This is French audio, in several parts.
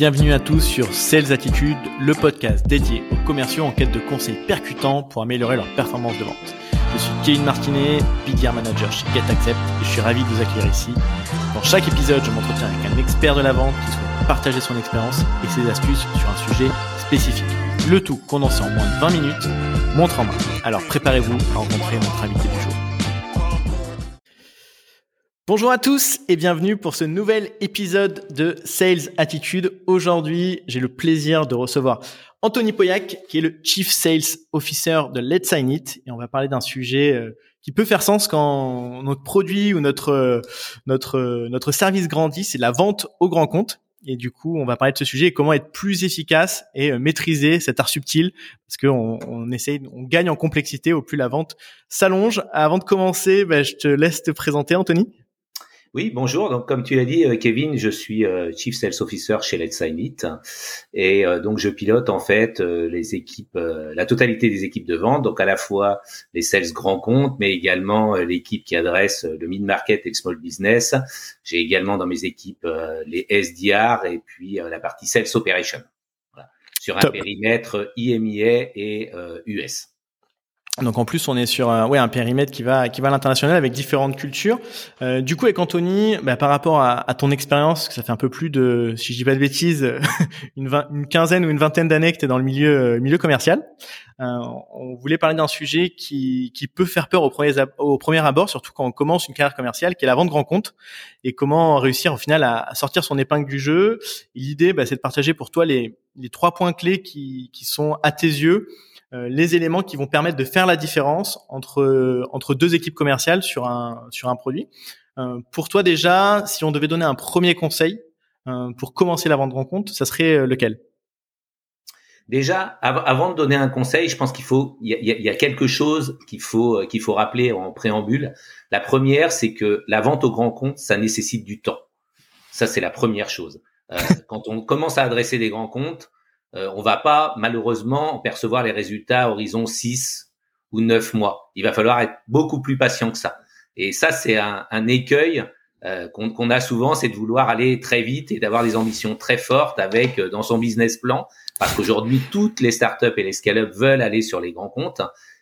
Bienvenue à tous sur Sales Attitude, le podcast dédié aux commerciaux en quête de conseils percutants pour améliorer leur performance de vente. Je suis Kevin Martinet, BDR Manager chez GetAccept et je suis ravi de vous accueillir ici. Dans chaque épisode, je m'entretiens avec un expert de la vente qui souhaite partager son expérience et ses astuces sur un sujet spécifique. Le tout condensé en moins de 20 minutes, montre en main. Alors préparez-vous à rencontrer notre invité du. Bonjour à tous et bienvenue pour ce nouvel épisode de Sales Attitude. Aujourd'hui, j'ai le plaisir de recevoir Anthony Poyac, qui est le Chief Sales Officer de Let's Sign It. Et on va parler d'un sujet euh, qui peut faire sens quand notre produit ou notre, euh, notre, euh, notre service grandit, c'est la vente au grand compte. Et du coup, on va parler de ce sujet et comment être plus efficace et maîtriser cet art subtil parce qu'on on essaye, on gagne en complexité au plus la vente s'allonge. Avant de commencer, ben, je te laisse te présenter, Anthony. Oui, bonjour. Donc, comme tu l'as dit, euh, Kevin, je suis euh, Chief Sales Officer chez Let's Sign It. Et euh, donc, je pilote en fait les équipes, la totalité des équipes de vente, donc à la fois les sales grands comptes, mais également l'équipe qui adresse le mid-market et small business. J'ai également dans mes équipes les SDR et puis la partie sales operation. Voilà. Sur un périmètre IMIA et US. Donc en plus, on est sur ouais, un périmètre qui va qui va à l'international avec différentes cultures. Euh, du coup, avec Anthony, bah, par rapport à, à ton expérience, que ça fait un peu plus de, si je dis pas de bêtises, une, une quinzaine ou une vingtaine d'années que tu es dans le milieu euh, milieu commercial, euh, on voulait parler d'un sujet qui, qui peut faire peur au premier, au premier abord, surtout quand on commence une carrière commerciale, qui est la vente grand compte, et comment réussir au final à, à sortir son épingle du jeu. L'idée, bah, c'est de partager pour toi les, les trois points clés qui, qui sont à tes yeux les éléments qui vont permettre de faire la différence entre entre deux équipes commerciales sur un sur un produit. Euh, pour toi déjà, si on devait donner un premier conseil euh, pour commencer la vente rencontre, ça serait lequel? Déjà, avant de donner un conseil, je pense qu'il faut, il y a, y a, quelque chose qu'il faut qu'il faut rappeler en préambule. La première, c'est que la vente au grand compte, ça nécessite du temps. Ça, c'est la première chose. Euh, quand on commence à adresser des grands comptes, euh, on va pas malheureusement percevoir les résultats à horizon 6 ou 9 mois. Il va falloir être beaucoup plus patient que ça. Et ça, c'est un, écueil euh, qu'on a souvent, c'est de vouloir aller très vite et d'avoir des ambitions très fortes avec euh, dans son business plan, parce qu'aujourd'hui toutes les startups et les scale-up veulent aller sur les grands comptes,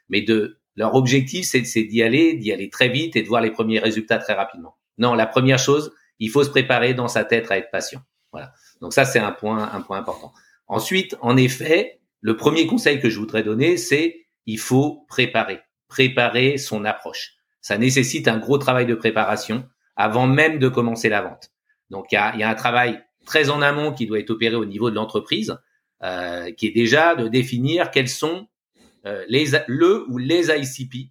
mais de leur objectif c'est d'y aller, d'y aller très vite et de voir les premiers résultats très rapidement. Non, la première chose, il faut se préparer dans sa tête à être patient. Voilà. Donc ça c'est un point un point important. Ensuite, en effet, le premier conseil que je voudrais donner, c'est il faut préparer, préparer son approche. Ça nécessite un gros travail de préparation avant même de commencer la vente. Donc il y a, un travail très en amont qui doit être opéré au niveau de l'entreprise, euh, qui est déjà de définir quels sont euh, les, le ou les ICP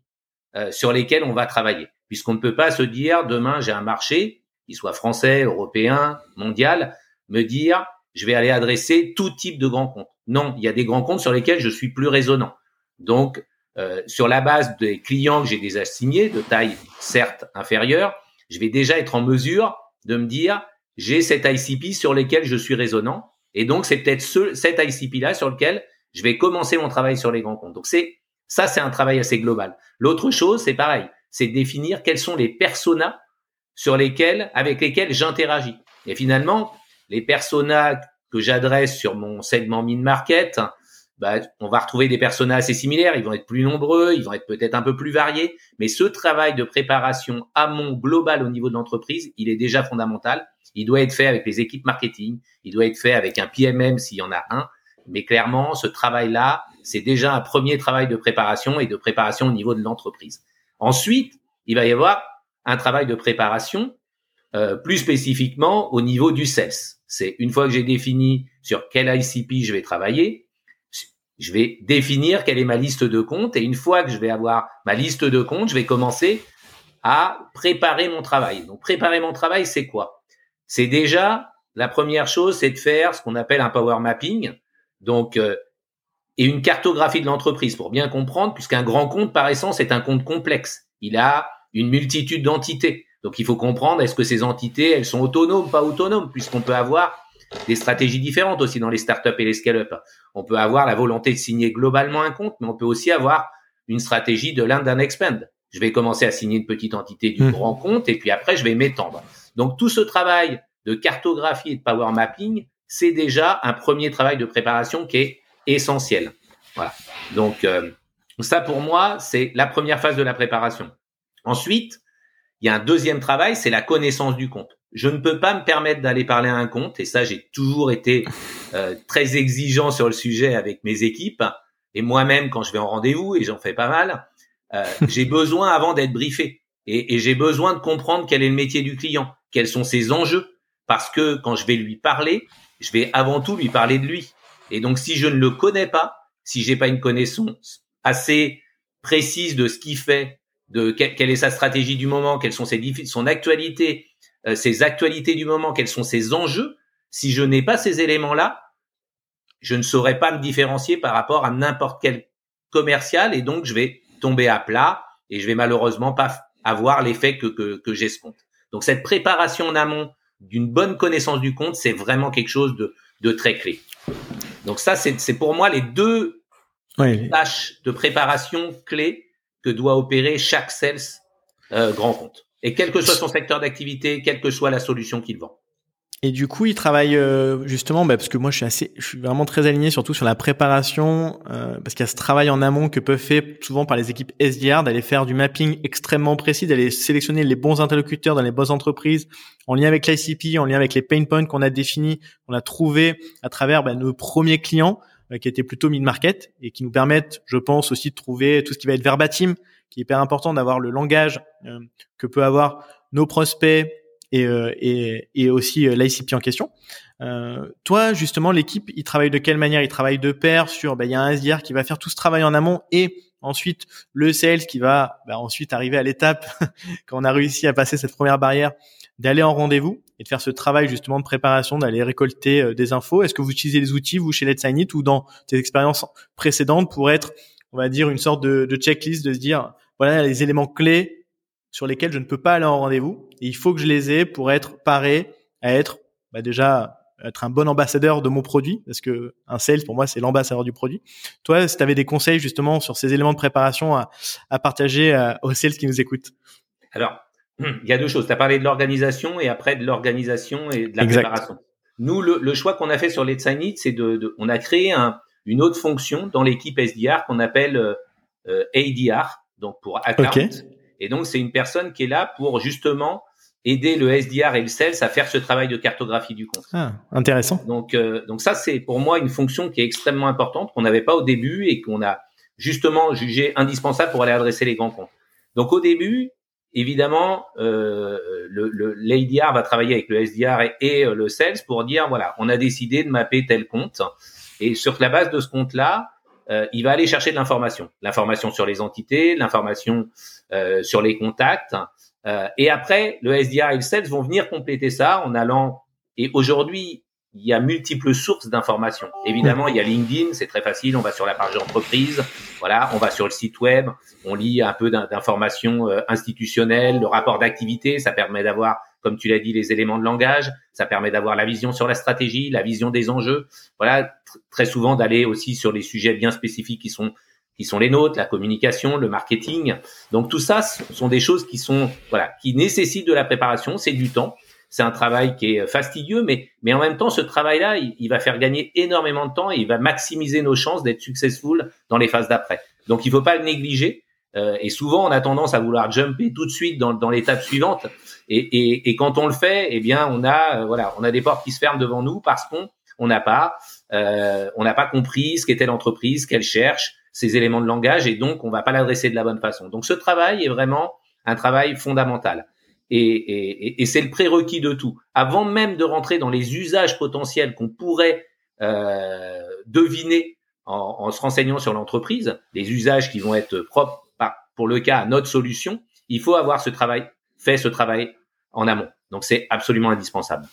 euh, sur lesquels on va travailler. Puisqu'on ne peut pas se dire demain j'ai un marché, qu'il soit français, européen, mondial, me dire je vais aller adresser tout type de grands comptes. Non, il y a des grands comptes sur lesquels je suis plus résonnant. Donc, euh, sur la base des clients que j'ai déjà signés, de taille certes inférieure, je vais déjà être en mesure de me dire, j'ai cet ICP sur lequel je suis résonnant. Et donc, c'est peut-être ce, cet ICP-là sur lequel je vais commencer mon travail sur les grands comptes. Donc, c'est ça, c'est un travail assez global. L'autre chose, c'est pareil, c'est définir quels sont les personas sur lesquels, avec lesquels j'interagis. Et finalement, les personas que j'adresse sur mon segment mid-market, bah, on va retrouver des personas assez similaires. Ils vont être plus nombreux, ils vont être peut-être un peu plus variés. Mais ce travail de préparation amont global au niveau de l'entreprise, il est déjà fondamental. Il doit être fait avec les équipes marketing. Il doit être fait avec un PMM s'il y en a un. Mais clairement, ce travail-là, c'est déjà un premier travail de préparation et de préparation au niveau de l'entreprise. Ensuite, il va y avoir un travail de préparation euh, plus spécifiquement au niveau du sales c'est une fois que j'ai défini sur quel ICP je vais travailler, je vais définir quelle est ma liste de comptes et une fois que je vais avoir ma liste de comptes, je vais commencer à préparer mon travail. Donc préparer mon travail, c'est quoi? C'est déjà la première chose, c'est de faire ce qu'on appelle un power mapping. Donc euh, et une cartographie de l'entreprise pour bien comprendre, puisqu'un grand compte par essence est un compte complexe. Il a une multitude d'entités. Donc il faut comprendre est-ce que ces entités, elles sont autonomes, pas autonomes, puisqu'on peut avoir des stratégies différentes aussi dans les startups et les scale-up. On peut avoir la volonté de signer globalement un compte, mais on peut aussi avoir une stratégie de l'un d'un expand. Je vais commencer à signer une petite entité du mmh. grand compte et puis après je vais m'étendre. Donc tout ce travail de cartographie et de power mapping c'est déjà un premier travail de préparation qui est essentiel. Voilà. Donc euh, ça pour moi, c'est la première phase de la préparation. Ensuite, il y a un deuxième travail, c'est la connaissance du compte. Je ne peux pas me permettre d'aller parler à un compte, et ça j'ai toujours été euh, très exigeant sur le sujet avec mes équipes, et moi-même quand je vais en rendez-vous, et j'en fais pas mal, euh, j'ai besoin avant d'être briefé, et, et j'ai besoin de comprendre quel est le métier du client, quels sont ses enjeux, parce que quand je vais lui parler, je vais avant tout lui parler de lui. Et donc si je ne le connais pas, si j'ai pas une connaissance assez précise de ce qu'il fait, de quelle est sa stratégie du moment, quelles sont ses son actualité, euh, ses actualités du moment, quels sont ses enjeux. Si je n'ai pas ces éléments-là, je ne saurais pas me différencier par rapport à n'importe quel commercial et donc je vais tomber à plat et je vais malheureusement pas avoir l'effet que, que, que j'escompte. Donc cette préparation en amont d'une bonne connaissance du compte, c'est vraiment quelque chose de, de très clé. Donc ça, c'est pour moi les deux tâches de préparation clés doit opérer chaque sales euh, grand compte. Et quel que soit son secteur d'activité, quelle que soit la solution qu'il vend. Et du coup, il travaille euh, justement, bah, parce que moi, je suis assez, je suis vraiment très aligné, surtout sur la préparation, euh, parce qu'il y a ce travail en amont que peuvent faire souvent par les équipes SDR, d'aller faire du mapping extrêmement précis, d'aller sélectionner les bons interlocuteurs dans les bonnes entreprises, en lien avec l'ICP, en lien avec les pain points qu'on a définis, qu'on a trouvé à travers bah, nos premiers clients, qui étaient plutôt mid-market et qui nous permettent, je pense, aussi de trouver tout ce qui va être verbatim, qui est hyper important d'avoir le langage euh, que peut avoir nos prospects et, euh, et, et aussi l'ICP en question. Euh, toi, justement, l'équipe, il travaille de quelle manière? Il travaille de pair sur, bah, il y a un SDR qui va faire tout ce travail en amont et ensuite le sales qui va bah, ensuite arriver à l'étape quand on a réussi à passer cette première barrière d'aller en rendez-vous et de faire ce travail justement de préparation, d'aller récolter euh, des infos. Est-ce que vous utilisez les outils, vous, chez Let's Sign It, ou dans tes expériences précédentes pour être, on va dire, une sorte de, de checklist, de se dire, voilà les éléments clés sur lesquels je ne peux pas aller en rendez-vous, et il faut que je les ai pour être paré à être bah déjà être un bon ambassadeur de mon produit, parce que un sales pour moi c'est l'ambassadeur du produit. Toi, si tu avais des conseils justement sur ces éléments de préparation à, partager euh, aux sales qui nous écoutent? Alors, il y a deux choses. Tu as parlé de l'organisation et après de l'organisation et de la préparation. Nous, le, le choix qu'on a fait sur Let's Sign It, c'est de, de, on a créé un, une autre fonction dans l'équipe SDR qu'on appelle euh, euh ADR, donc pour account. Et donc, c'est une personne qui est là pour justement aider le SDR et le sales à faire ce travail de cartographie du compte. Ah, intéressant. Donc, euh, donc ça, c'est pour moi une fonction qui est extrêmement importante, qu'on n'avait pas au début et qu'on a justement jugé indispensable pour aller adresser les grands comptes. Donc, au début, évidemment, euh, le, le l'ADR va travailler avec le SDR et, euh, le sales pour dire, voilà, on a décidé de mapper tel compte. Et sur la base de ce compte-là, euh, il va aller chercher de l'information. L'information sur les entités, l'information euh, sur les contacts. Euh, et après, le SDR et le sales vont venir compléter ça en allant... Et aujourd'hui, il y a multiples sources d'informations. Évidemment, il y a LinkedIn, c'est très facile. On va sur la page d'entreprise, voilà, on va sur le site web, on lit un peu d'informations euh, institutionnelles, le rapport d'activité, ça permet d'avoir, comme tu l'as dit, les éléments de langage, ça permet d'avoir la vision sur la stratégie, la vision des enjeux. Voilà, très souvent d'aller aussi sur les sujets bien spécifiques qui sont qui sont les nôtres, la communication, le marketing. Donc tout ça sont des choses qui sont voilà, qui nécessitent de la préparation, c'est du temps c'est un travail qui est fastidieux, mais, mais en même temps, ce travail-là, il, va faire gagner énormément de temps et il va maximiser nos chances d'être successful dans les phases d'après. Donc, il faut pas le négliger. Euh, et souvent, on a tendance à vouloir jumper tout de suite dans, dans l'étape suivante. Et, et, et, quand on le fait, eh bien, on a, euh, voilà, on a des portes qui se ferment devant nous parce qu'on on n'a pas, euh, on n'a pas compris ce qu'était l'entreprise, qu'elle cherche, ses éléments de langage, et donc on va pas l'adresser de la bonne façon. Donc, ce travail est vraiment un travail fondamental. Et, c'est le prérequis de tout. Avant même de rentrer dans les usages potentiels qu'on pourrait euh, deviner en, se renseignant sur l'entreprise, les usages qui vont être propres pour le cas à notre solution, il faut avoir ce travail, fait ce travail en amont. Donc c'est absolument indispensable.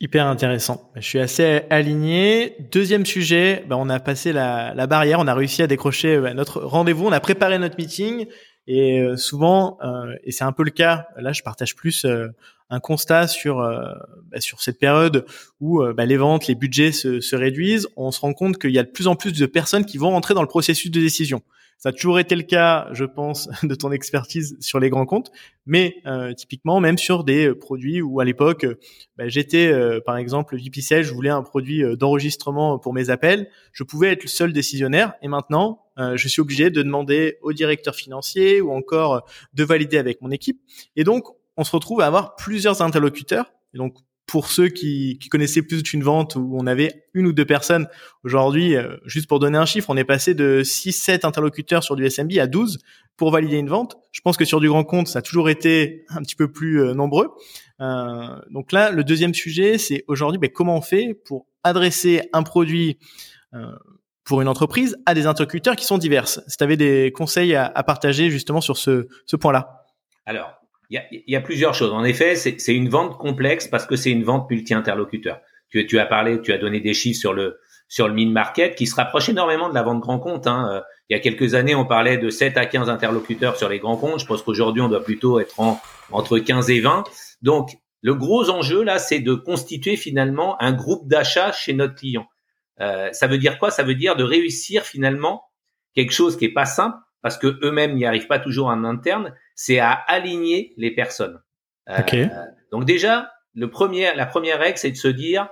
Hyper intéressant. Je suis assez aligné. Deuxième sujet, ben on a passé la, barrière, on a réussi à décrocher ben, notre rendez-vous, on a préparé notre meeting. Et euh, souvent, euh, et c'est un peu le cas, là je partage plus euh, un constat sur bah, sur cette période où bah, les ventes, les budgets se, se réduisent, on se rend compte qu'il y a de plus en plus de personnes qui vont rentrer dans le processus de décision. Ça a toujours été le cas, je pense, de ton expertise sur les grands comptes, mais euh, typiquement même sur des euh, produits où à l'époque, euh, bah, j'étais par exemple VPCL, je voulais un produit d'enregistrement pour mes appels, je pouvais être le seul décisionnaire, et maintenant, je suis obligé de demander au directeur financier ou encore de valider avec mon équipe. Et donc, on se retrouve à avoir plusieurs interlocuteurs. Et donc, pour ceux qui, qui connaissaient plus d'une vente où on avait une ou deux personnes, aujourd'hui, euh, juste pour donner un chiffre, on est passé de 6-7 interlocuteurs sur du SMB à 12 pour valider une vente. Je pense que sur du grand compte, ça a toujours été un petit peu plus euh, nombreux. Euh, donc là, le deuxième sujet, c'est aujourd'hui ben, comment on fait pour adresser un produit pour une entreprise à des interlocuteurs qui sont diverses. Si tu avais des conseils à, à, partager justement sur ce, ce point-là? Alors, il y a, plusieurs choses. En effet, c'est une vente complexe parce que c'est une vente multi-interlocuteur. Tu, tu, as parlé, tu as donné des chiffres sur le sur le mid-market qui se rapproche énormément de la vente grand compte. Hein. Euh, il y a quelques années, on parlait de 7 à 15 interlocuteurs sur les grands comptes. Je pense qu'aujourd'hui, on doit plutôt être en, entre 15 et 20. Donc, le gros enjeu, là, c'est de constituer finalement un groupe d'achat chez notre client. Euh, ça veut dire quoi? Ça veut dire de réussir finalement quelque chose qui est pas simple parce que eux-mêmes n'y arrivent pas toujours en interne, c'est à aligner les personnes. Euh, donc déjà, le premier, la première règle, c'est de se dire,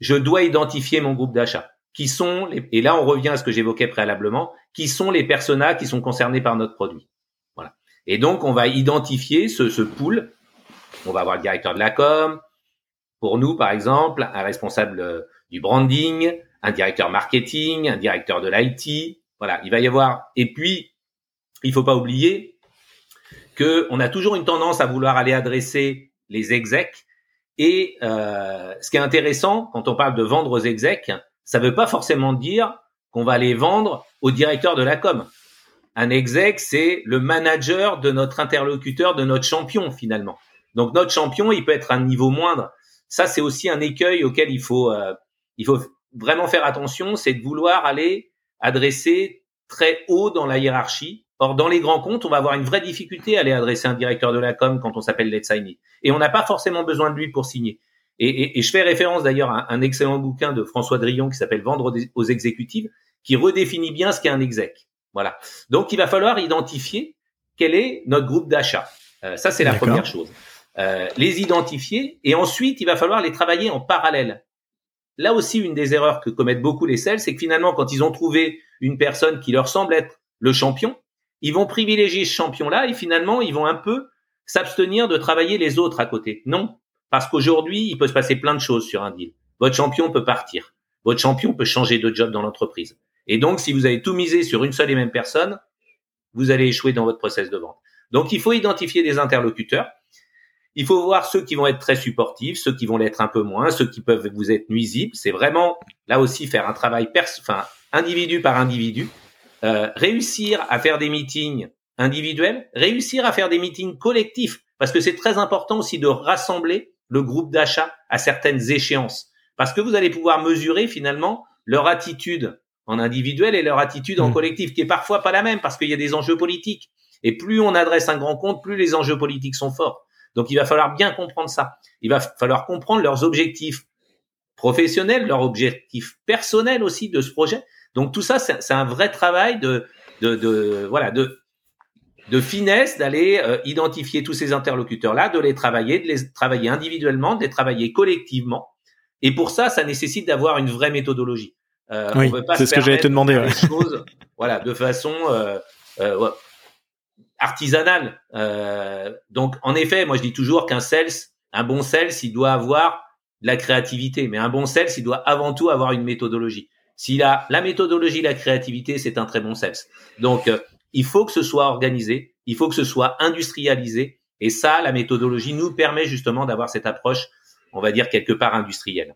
je dois identifier mon groupe d'achat. Qui sont les, et là on revient à ce que j'évoquais préalablement, qui sont les personas qui sont concernés par notre produit. Voilà. Et donc on va identifier ce, ce pool. On va avoir le directeur de la com. Pour nous, par exemple, un responsable euh, du branding, un directeur marketing, un directeur de l'IT. Voilà, il va y avoir. Et puis il faut pas oublier que on a toujours une tendance à vouloir aller adresser les execs. Et euh, ce qui est intéressant quand on parle de vendre aux execs, ça veut pas forcément dire qu'on va les vendre au directeur de la com. Un exec, c'est le manager de notre interlocuteur, de notre champion finalement. Donc notre champion, il peut être à un niveau moindre. Ça, c'est aussi un écueil auquel il faut, euh, il faut vraiment faire attention, c'est de vouloir aller adresser très haut dans la hiérarchie Or, dans les grands comptes, on va avoir une vraie difficulté à aller adresser un directeur de la com quand on s'appelle Let's Sign Et on n'a pas forcément besoin de lui pour signer. Et, et, je fais référence d'ailleurs à un excellent bouquin de François Drillon qui s'appelle Vendre aux exécutives, qui redéfinit bien ce qu'est un exec. Voilà. Donc, il va falloir identifier quel est notre groupe d'achat. Euh, ça, c'est la première chose. Euh, les identifier et ensuite, il va falloir les travailler en parallèle. Là aussi, une des erreurs que commettent beaucoup les sales, c'est que finalement, quand ils ont trouvé une personne qui leur semble être le champion, ils vont privilégier ce champion-là et finalement, ils vont un peu s'abstenir de travailler les autres à côté. Non, parce qu'aujourd'hui, il peut se passer plein de choses sur un deal. Votre champion peut partir. Votre champion peut changer de job dans l'entreprise. Et donc, si vous avez tout misé sur une seule et même personne, vous allez échouer dans votre process de vente. Donc, il faut identifier des interlocuteurs. Il faut voir ceux qui vont être très supportifs, ceux qui vont l'être un peu moins, ceux qui peuvent vous être nuisibles. C'est vraiment là aussi faire un travail enfin, individu par individu euh, réussir à faire des meetings individuels, réussir à faire des meetings collectifs, parce que c'est très important aussi de rassembler le groupe d'achat à certaines échéances, parce que vous allez pouvoir mesurer finalement leur attitude en individuel et leur attitude en mmh. collectif, qui est parfois pas la même, parce qu'il y a des enjeux politiques. Et plus on adresse un grand compte, plus les enjeux politiques sont forts. Donc il va falloir bien comprendre ça. Il va falloir comprendre leurs objectifs professionnels, leurs objectifs personnels aussi de ce projet, donc tout ça, c'est un vrai travail de, de, de voilà, de, de finesse d'aller euh, identifier tous ces interlocuteurs-là, de les travailler, de les travailler individuellement, de les travailler collectivement. Et pour ça, ça nécessite d'avoir une vraie méthodologie. Euh, oui, c'est ce que j'allais te demander. Ouais. Choses, voilà, de façon euh, euh, artisanale. Euh, donc, en effet, moi je dis toujours qu'un sales, un bon sales, il doit avoir de la créativité, mais un bon sales, il doit avant tout avoir une méthodologie. S'il a la méthodologie, la créativité, c'est un très bon sales. Donc, euh, il faut que ce soit organisé, il faut que ce soit industrialisé. Et ça, la méthodologie nous permet justement d'avoir cette approche, on va dire, quelque part industrielle.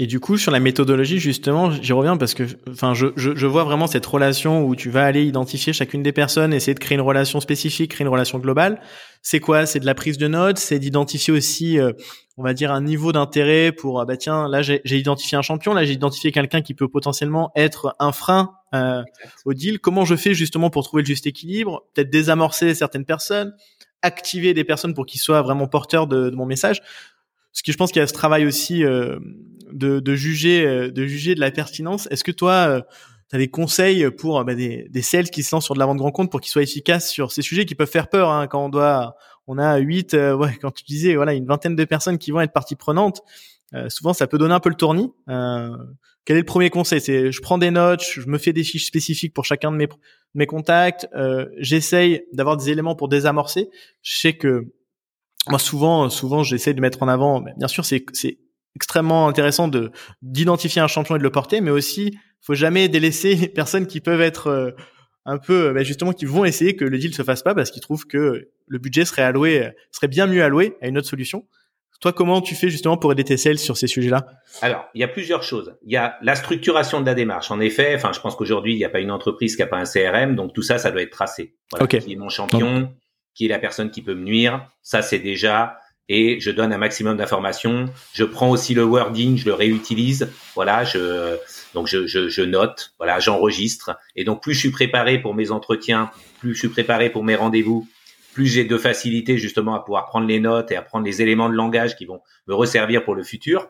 Et du coup, sur la méthodologie, justement, j'y reviens parce que, enfin, je, je, je, vois vraiment cette relation où tu vas aller identifier chacune des personnes, essayer de créer une relation spécifique, créer une relation globale. C'est quoi? C'est de la prise de notes, c'est d'identifier aussi, euh, on va dire, un niveau d'intérêt pour, ah bah tiens, là j'ai identifié un champion, là j'ai identifié quelqu'un qui peut potentiellement être un frein euh, au deal. Comment je fais justement pour trouver le juste équilibre? Peut-être désamorcer certaines personnes, activer des personnes pour qu'ils soient vraiment porteurs de, de, mon message. Ce que je pense qu'il y a ce travail aussi euh, de, de, juger, euh, de juger de la pertinence. Est-ce que toi, euh, tu as des conseils pour bah, des, des sales qui se lancent sur de la vente grand compte pour qu'ils soient efficaces sur ces sujets qui peuvent faire peur hein, quand on doit, on a huit, ouais, quand tu disais voilà une vingtaine de personnes qui vont être partie prenante. souvent, ça peut donner un peu le tournis. quel est le premier conseil? C'est je prends des notes, je me fais des fiches spécifiques pour chacun de mes mes contacts. Euh, J'essaye d'avoir des éléments pour désamorcer. Je sais que moi souvent, souvent, j'essaie de mettre en avant. Bien sûr, c'est extrêmement intéressant de d'identifier un champion et de le porter, mais aussi, faut jamais délaisser les personnes qui peuvent être euh, un peu, ben justement, qui vont essayer que le deal se fasse pas parce qu'ils trouvent que le budget serait alloué, serait bien mieux alloué à une autre solution. Toi, comment tu fais justement pour aider tes sales sur ces sujets-là? Alors, il y a plusieurs choses. Il y a la structuration de la démarche. En effet, enfin, je pense qu'aujourd'hui, il n'y a pas une entreprise qui n'a pas un CRM, donc tout ça, ça doit être tracé. Voilà, Qui est mon champion, qui est la personne qui peut me nuire. Ça, c'est déjà. Et je donne un maximum d'informations. Je prends aussi le wording, je le réutilise. Voilà, je donc je, je, je note. Voilà, j'enregistre. Et donc plus je suis préparé pour mes entretiens, plus je suis préparé pour mes rendez-vous, plus j'ai de facilité justement à pouvoir prendre les notes et à prendre les éléments de langage qui vont me resservir pour le futur.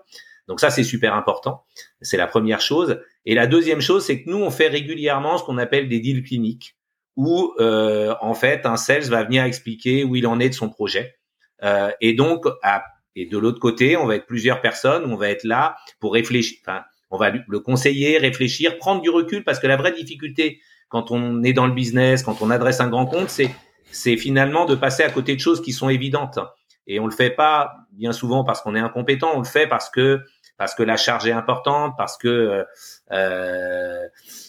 Donc ça, c'est super important. C'est la première chose. Et la deuxième chose, c'est que nous, on fait régulièrement ce qu'on appelle des deals cliniques, où euh, en fait, un sales va venir expliquer où il en est de son projet. Euh, et donc, à, et de l'autre côté, on va être plusieurs personnes, on va être là pour réfléchir. Enfin, on va le conseiller, réfléchir, prendre du recul, parce que la vraie difficulté quand on est dans le business, quand on adresse un grand compte, c'est c'est finalement de passer à côté de choses qui sont évidentes. Et on le fait pas bien souvent parce qu'on est incompétent, on le fait parce que parce que la charge est importante, parce que euh,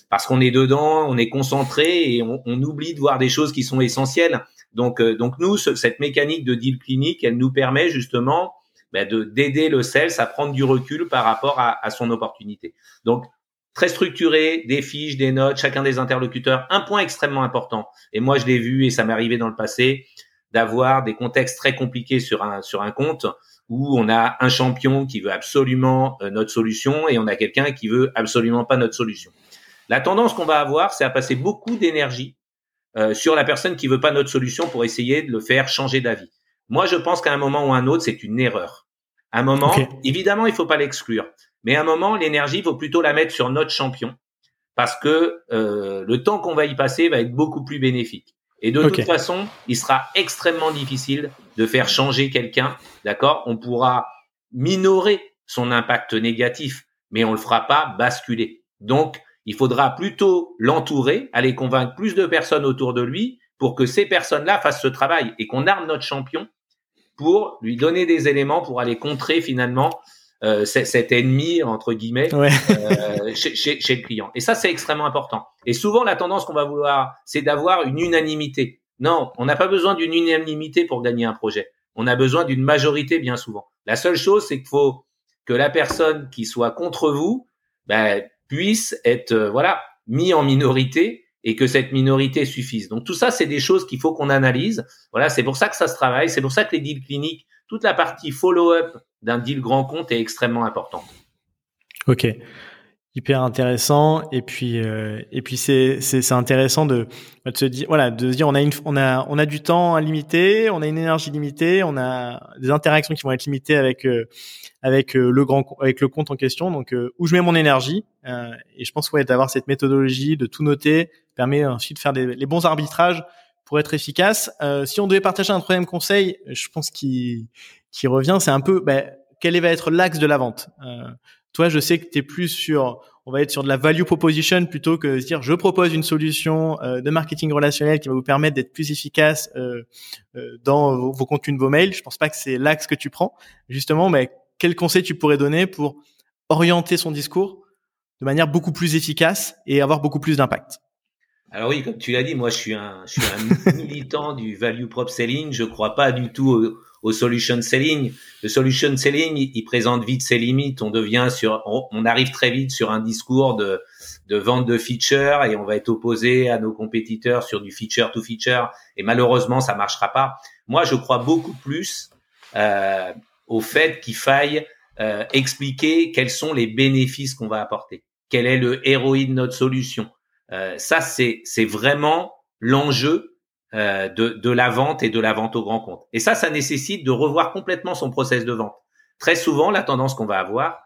parce qu'on est dedans, on est concentré et on, oublie de voir des choses qui sont essentielles. Donc euh, donc nous, cette mécanique de deal clinique, elle nous permet justement bah, de d'aider le sales à prendre du recul par rapport à, à son opportunité. Donc très structuré, des fiches, des notes, chacun des interlocuteurs. Un point extrêmement important, et moi je l'ai vu et ça m'est arrivé dans le passé, d'avoir des contextes très compliqués sur un sur un compte où on a un champion qui veut absolument euh, notre solution et on a quelqu'un qui veut absolument pas notre solution. La tendance qu'on va avoir, c'est à passer beaucoup d'énergie euh, sur la personne qui veut pas notre solution pour essayer de le faire changer d'avis. Moi, je pense qu'à un moment ou un autre, c'est une erreur. À un moment, évidemment, il faut pas l'exclure. Mais à un moment, l'énergie, il faut plutôt la mettre sur notre champion parce que euh, le temps qu'on va y passer va être beaucoup plus bénéfique. Et de toute façon, il sera extrêmement difficile de faire changer quelqu'un, d'accord? On pourra minorer son impact négatif, mais on le fera pas basculer. Donc, il faudra plutôt l'entourer, aller convaincre plus de personnes autour de lui pour que ces personnes-là fassent ce travail et qu'on arme notre champion pour lui donner des éléments pour aller contrer finalement euh, cet ennemi entre guillemets euh, chez, chez, chez, le client. Et ça, c'est extrêmement important. Et souvent, la tendance qu'on va vouloir, c'est d'avoir une unanimité. Non, on n'a pas besoin d'une unanimité pour gagner un projet. On a besoin d'une majorité bien souvent. La seule chose, c'est qu'il faut que la personne qui soit contre vous ben, puisse être euh, voilà mis en minorité et que cette minorité suffise. Donc tout ça, c'est des choses qu'il faut qu'on analyse. Voilà, c'est pour ça que ça se travaille. C'est pour ça que les deals cliniques, toute la partie follow-up d'un deal grand compte est extrêmement importante. Ok, hyper intéressant. Et puis euh, et puis c'est c'est intéressant de, de se dire voilà de se dire on a une on a on a du temps limité, on a une énergie limitée, on a des interactions qui vont être limitées avec euh, avec euh, le grand avec le compte en question. Donc où je mets mon énergie et je pense ouais d'avoir cette méthodologie de tout noter permet ensuite de faire des, les bons arbitrages pour être efficace. si on devait partager un troisième conseil, je pense qu'il qui revient, c'est un peu ben, quel va être l'axe de la vente? Toi, je sais que tu es plus sur, on va être sur de la value proposition plutôt que de dire je propose une solution euh, de marketing relationnel qui va vous permettre d'être plus efficace euh, euh dans vos, vos, contenus de vos mails. Je pense pas que c'est l'axe que tu prends. Justement, mais quel conseil tu pourrais donner pour orienter son discours de manière beaucoup plus efficace et avoir beaucoup plus d'impact? Alors oui, comme tu l'as dit, moi je suis un, je suis un militant du value prop selling. Je crois pas du tout au, solution selling. Le solution selling, il, présente vite ses limites. On devient sur, on, arrive très vite sur un discours de, de vente de feature et on va être opposé à nos compétiteurs sur du feature to feature. Et malheureusement, ça marchera pas. Moi, je crois beaucoup plus euh, au fait qu'il faille euh, expliquer quels sont les bénéfices qu'on va apporter. Quel est le héroïne de notre solution euh, Ça, c'est c'est vraiment l'enjeu euh, de, de la vente et de la vente au grand compte. Et ça, ça nécessite de revoir complètement son process de vente. Très souvent, la tendance qu'on va avoir,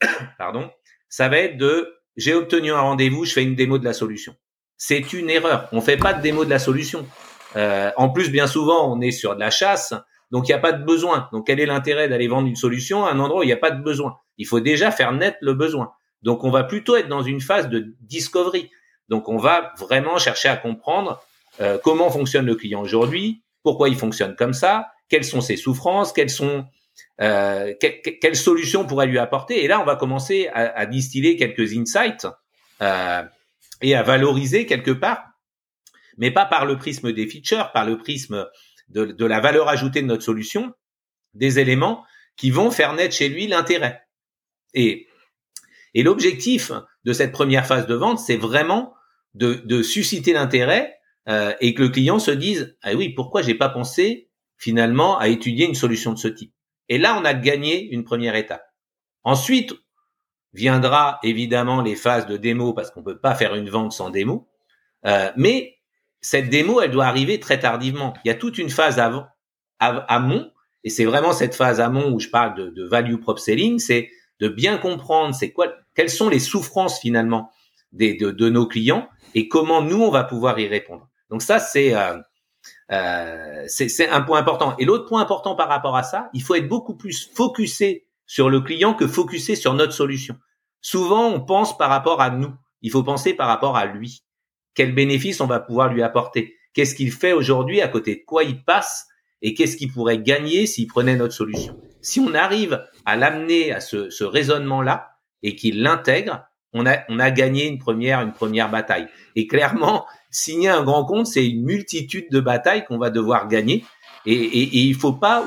pardon, ça va être de j'ai obtenu un rendez-vous, je fais une démo de la solution. C'est une erreur. On fait pas de démo de la solution. Euh, en plus, bien souvent, on est sur de la chasse, donc il n'y a pas de besoin. Donc quel est l'intérêt d'aller vendre une solution à un endroit où il n'y a pas de besoin? Il faut déjà faire naître le besoin. Donc on va plutôt être dans une phase de discovery. Donc on va vraiment chercher à comprendre euh, comment fonctionne le client aujourd'hui, pourquoi il fonctionne comme ça, quelles sont ses souffrances, quelles sont euh, quelles solutions pourrait lui apporter? Et là, on va commencer à, à distiller quelques insights euh, et à valoriser quelque part, mais pas par le prisme des features, par le prisme de, de la valeur ajoutée de notre solution, des éléments qui vont faire naître chez lui l'intérêt. Et, et l'objectif de cette première phase de vente, c'est vraiment de, de susciter l'intérêt euh, et que le client se dise ah oui pourquoi j'ai pas pensé finalement à étudier une solution de ce type? Et là on a gagné une première étape. Ensuite viendra évidemment les phases de démo parce qu'on peut pas faire une vente sans démo. Euh, mais cette démo, elle doit arriver très tardivement. Il y a toute une phase avant, amont, et c'est vraiment cette phase amont où je parle de, value prop selling, c'est de bien comprendre c'est quoi, quelles sont les souffrances finalement de, de, nos clients et comment nous on va pouvoir y répondre. Donc ça c'est euh, euh, c'est un point important. Et l'autre point important par rapport à ça, il faut être beaucoup plus focusé sur le client que focusé sur notre solution. Souvent on pense par rapport à nous, il faut penser par rapport à lui. Quel bénéfice on va pouvoir lui apporter? Qu'est-ce qu'il fait aujourd'hui? À côté de quoi il passe? Et qu'est-ce qu'il pourrait gagner s'il prenait notre solution? Si on arrive à l'amener à ce, ce raisonnement-là et qu'il l'intègre, on a, on a gagné une première, une première bataille. Et clairement, signer un grand compte, c'est une multitude de batailles qu'on va devoir gagner. Et, il faut pas,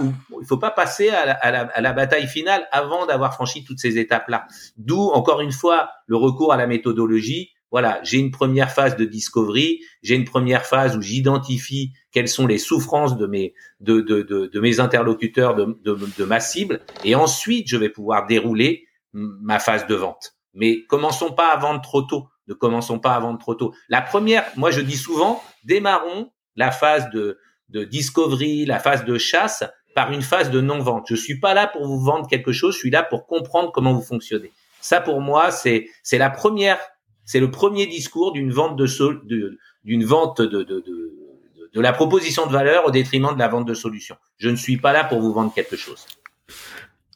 faut pas passer à la, bataille finale avant d'avoir franchi toutes ces étapes-là. D'où encore une fois le recours à la méthodologie, voilà, j'ai une première phase de discovery, j'ai une première phase où j'identifie quelles sont les souffrances de mes de, de, de, mes interlocuteurs, de, ma cible, et ensuite je vais pouvoir dérouler ma phase de vente. Mais commençons pas à vendre trop tôt. Ne commençons pas à vendre trop tôt. La première, moi je dis souvent, démarrons la phase de, discovery, la phase de chasse par une phase de non-vente. Je suis pas là pour vous vendre quelque chose, je suis là pour comprendre comment vous fonctionnez. Ça pour moi, c'est c'est la première c'est le premier discours d'une vente de, d'une vente de, de, de, la proposition de valeur au détriment de la vente de solutions. Je ne suis pas là pour vous vendre quelque chose.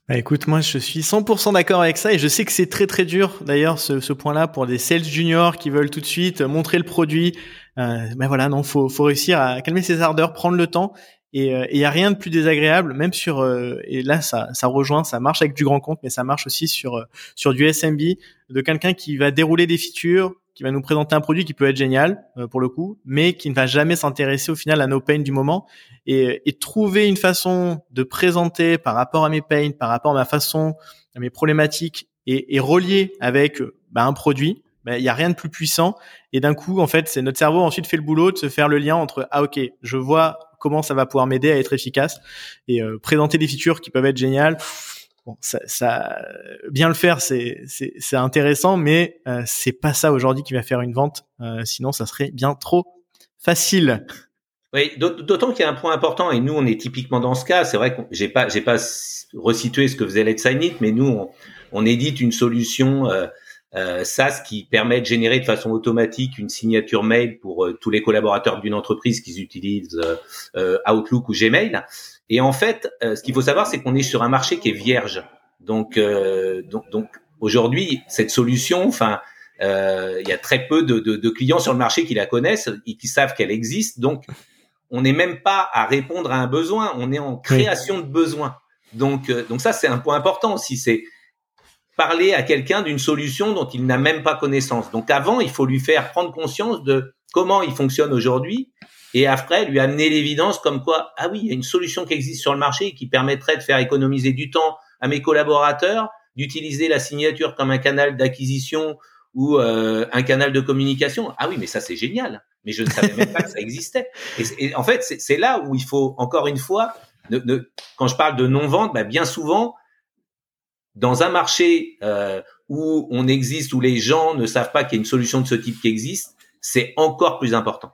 Bah écoute, moi je suis 100% d'accord avec ça et je sais que c'est très très dur d'ailleurs ce, ce point-là pour des sales juniors qui veulent tout de suite montrer le produit. Euh, ben voilà, non, faut faut réussir à calmer ses ardeurs, prendre le temps et il euh, y a rien de plus désagréable, même sur euh, et là ça ça rejoint, ça marche avec du grand compte, mais ça marche aussi sur euh, sur du SMB, de quelqu'un qui va dérouler des features, qui va nous présenter un produit qui peut être génial pour le coup, mais qui ne va jamais s'intéresser au final à nos pains du moment et, et trouver une façon de présenter par rapport à mes pains, par rapport à ma façon, à mes problématiques et, et relier avec bah, un produit bah, il y a rien de plus puissant et d'un coup en fait c'est notre cerveau ensuite fait le boulot de se faire le lien entre ah ok je vois comment ça va pouvoir m'aider à être efficace et euh, présenter des features qui peuvent être géniales. Bien le faire, c'est intéressant, mais euh, c'est pas ça aujourd'hui qui va faire une vente. Euh, sinon, ça serait bien trop facile. Oui, d'autant qu'il y a un point important et nous on est typiquement dans ce cas. C'est vrai que j'ai pas pas resitué ce que faisait Let's Sign It, mais nous on, édite une solution euh, euh, SaaS qui permet de générer de façon automatique une signature mail pour tous les collaborateurs d'une entreprise qui utilisent Outlook ou Gmail. Et en fait, ce qu'il faut savoir, c'est qu'on est sur un marché qui est vierge. Donc, donc, donc aujourd'hui, cette solution, enfin, il y a très peu de, de, de, clients sur le marché qui la connaissent et qui savent qu'elle existe. Donc, on n'est même pas à répondre à un besoin, on est en création de besoins. Donc, donc ça, c'est un point important aussi. C'est parler à quelqu'un d'une solution dont il n'a même pas connaissance. Donc avant, il faut lui faire prendre conscience de comment il fonctionne aujourd'hui et après lui amener l'évidence comme quoi, ah oui, il y a une solution qui existe sur le marché qui permettrait de faire économiser du temps à mes collaborateurs, d'utiliser la signature comme un canal d'acquisition ou euh, un canal de communication. Ah oui, mais ça c'est génial. Mais je ne savais même pas que ça existait. Et, en fait, c'est là où il faut encore une fois, quand je parle de non-vente, bah, bien souvent, dans un marché euh, où on existe, où les gens ne savent pas qu'il y a une solution de ce type qui existe, c'est encore plus important.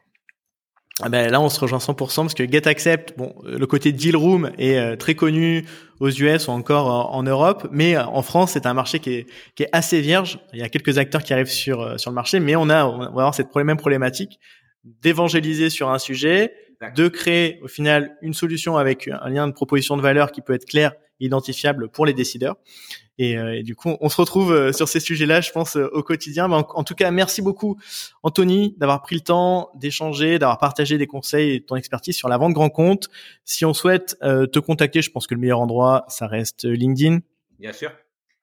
Ah ben là, on se rejoint 100% parce que GetAccept, bon, le côté deal room est euh, très connu aux US ou encore en Europe, mais en France, c'est un marché qui est, qui est assez vierge. Il y a quelques acteurs qui arrivent sur sur le marché, mais on a on va avoir cette même problématique d'évangéliser sur un sujet, de créer au final une solution avec un lien de proposition de valeur qui peut être clair, identifiable pour les décideurs. Et, euh, du coup, on se retrouve euh, sur ces sujets-là, je pense, euh, au quotidien. Mais en, tout cas, merci beaucoup, Anthony, d'avoir pris le temps d'échanger, d'avoir partagé des conseils et ton expertise sur la vente grand compte. Si on souhaite te contacter, je pense que le meilleur endroit, ça reste LinkedIn. Bien sûr.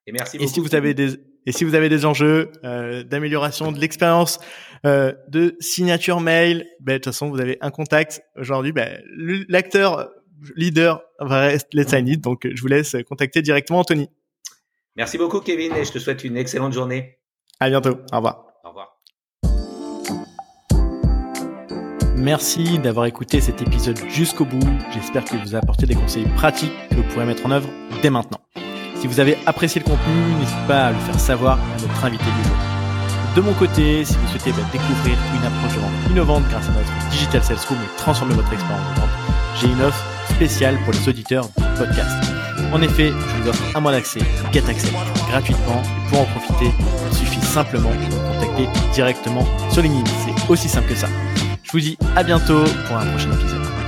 Et merci beaucoup. Et si vous avez des et si vous avez des enjeux euh, d'amélioration de l'expérience euh, de signature mail, ben, de toute façon, vous avez un contact. Aujourd'hui, ben, l'acteur leader va rester Let's Sign It, donc je vous laisse contacter directement Anthony. Merci beaucoup Kevin et je te souhaite une excellente journée. À bientôt. Au revoir. Au revoir. Merci d'avoir écouté cet épisode jusqu'au bout. J'espère qu'il vous a apporté des conseils pratiques que vous pourrez mettre en œuvre dès maintenant. Si vous avez apprécié le contenu, n'hésitez pas à le faire savoir à notre invité du jour. De mon côté, si vous souhaitez bah, découvrir une approche de vente innovante grâce à notre Digital Sales Room et transformer votre expérience de vente, j'ai une offre spéciale pour les auditeurs du podcast. En effet, je vous offre un mois d'accès GetAccess gratuitement et pour en profiter, il suffit simplement de me contacter directement sur LinkedIn. C'est aussi simple que ça. Je vous dis à bientôt pour un prochain épisode.